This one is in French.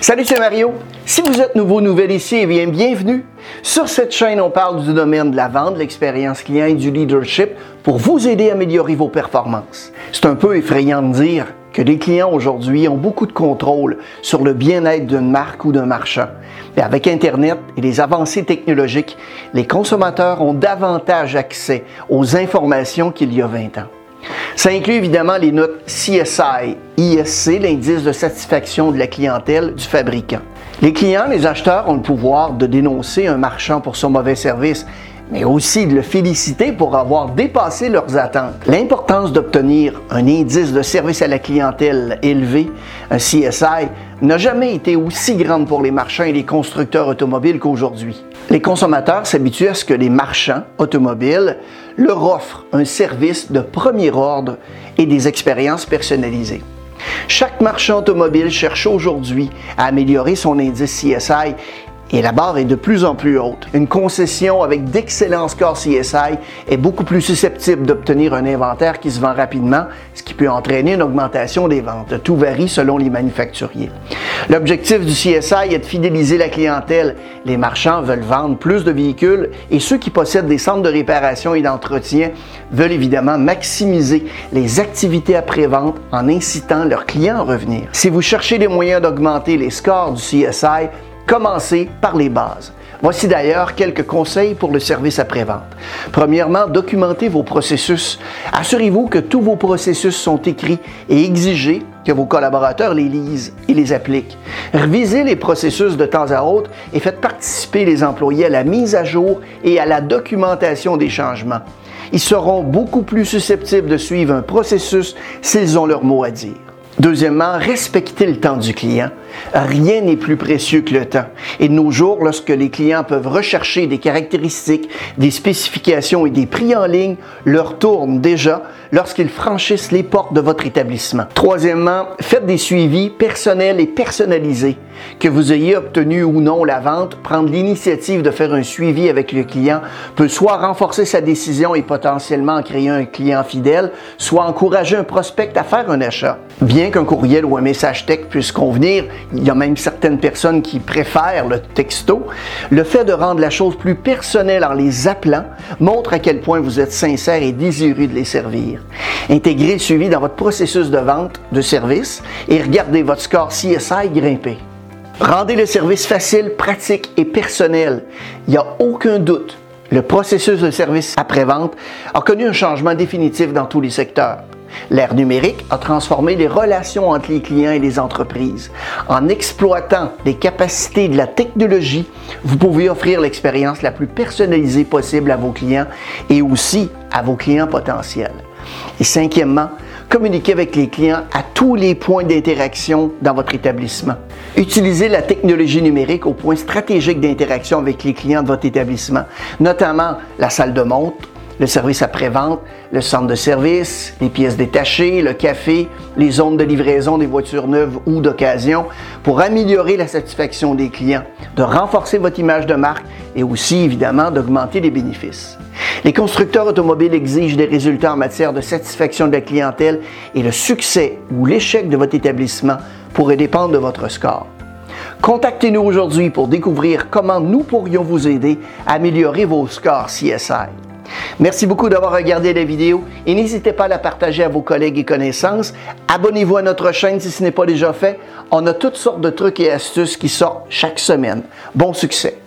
Salut, c'est Mario. Si vous êtes nouveau, nouvelle ici, eh bien, bienvenue. Sur cette chaîne, on parle du domaine de la vente, de l'expérience client et du leadership pour vous aider à améliorer vos performances. C'est un peu effrayant de dire que les clients aujourd'hui ont beaucoup de contrôle sur le bien-être d'une marque ou d'un marchand. Mais avec Internet et les avancées technologiques, les consommateurs ont davantage accès aux informations qu'il y a 20 ans. Ça inclut évidemment les notes CSI, ISC, l'indice de satisfaction de la clientèle du fabricant. Les clients, les acheteurs ont le pouvoir de dénoncer un marchand pour son mauvais service mais aussi de le féliciter pour avoir dépassé leurs attentes. L'importance d'obtenir un indice de service à la clientèle élevé, un CSI, n'a jamais été aussi grande pour les marchands et les constructeurs automobiles qu'aujourd'hui. Les consommateurs s'habituent à ce que les marchands automobiles leur offrent un service de premier ordre et des expériences personnalisées. Chaque marchand automobile cherche aujourd'hui à améliorer son indice CSI et la barre est de plus en plus haute. Une concession avec d'excellents scores CSI est beaucoup plus susceptible d'obtenir un inventaire qui se vend rapidement, ce qui peut entraîner une augmentation des ventes. Tout varie selon les manufacturiers. L'objectif du CSI est de fidéliser la clientèle. Les marchands veulent vendre plus de véhicules et ceux qui possèdent des centres de réparation et d'entretien veulent évidemment maximiser les activités après-vente en incitant leurs clients à revenir. Si vous cherchez des moyens d'augmenter les scores du CSI, Commencez par les bases. Voici d'ailleurs quelques conseils pour le service après-vente. Premièrement, documentez vos processus. Assurez-vous que tous vos processus sont écrits et exigez que vos collaborateurs les lisent et les appliquent. Revisez les processus de temps à autre et faites participer les employés à la mise à jour et à la documentation des changements. Ils seront beaucoup plus susceptibles de suivre un processus s'ils ont leur mot à dire. Deuxièmement, respectez le temps du client. Rien n'est plus précieux que le temps. Et de nos jours, lorsque les clients peuvent rechercher des caractéristiques, des spécifications et des prix en ligne, leur tourne déjà lorsqu'ils franchissent les portes de votre établissement. Troisièmement, faites des suivis personnels et personnalisés. Que vous ayez obtenu ou non la vente, prendre l'initiative de faire un suivi avec le client peut soit renforcer sa décision et potentiellement créer un client fidèle, soit encourager un prospect à faire un achat. Bien qu'un courriel ou un message texte puisse convenir, il y a même certaines personnes qui préfèrent le texto, le fait de rendre la chose plus personnelle en les appelant montre à quel point vous êtes sincère et désireux de les servir. Intégrez le suivi dans votre processus de vente de service et regardez votre score CSI grimper. Rendez le service facile, pratique et personnel. Il n'y a aucun doute. Le processus de service après-vente a connu un changement définitif dans tous les secteurs. L'ère numérique a transformé les relations entre les clients et les entreprises. En exploitant les capacités de la technologie, vous pouvez offrir l'expérience la plus personnalisée possible à vos clients et aussi à vos clients potentiels. Et cinquièmement, communiquez avec les clients à tous les points d'interaction dans votre établissement. Utilisez la technologie numérique au point stratégique d'interaction avec les clients de votre établissement, notamment la salle de montre, le service après-vente, le centre de service, les pièces détachées, le café, les zones de livraison des voitures neuves ou d'occasion pour améliorer la satisfaction des clients, de renforcer votre image de marque et aussi évidemment d'augmenter les bénéfices. Les constructeurs automobiles exigent des résultats en matière de satisfaction de la clientèle et le succès ou l'échec de votre établissement pourrait dépendre de votre score. Contactez-nous aujourd'hui pour découvrir comment nous pourrions vous aider à améliorer vos scores CSI. Merci beaucoup d'avoir regardé la vidéo et n'hésitez pas à la partager à vos collègues et connaissances. Abonnez-vous à notre chaîne si ce n'est pas déjà fait. On a toutes sortes de trucs et astuces qui sortent chaque semaine. Bon succès!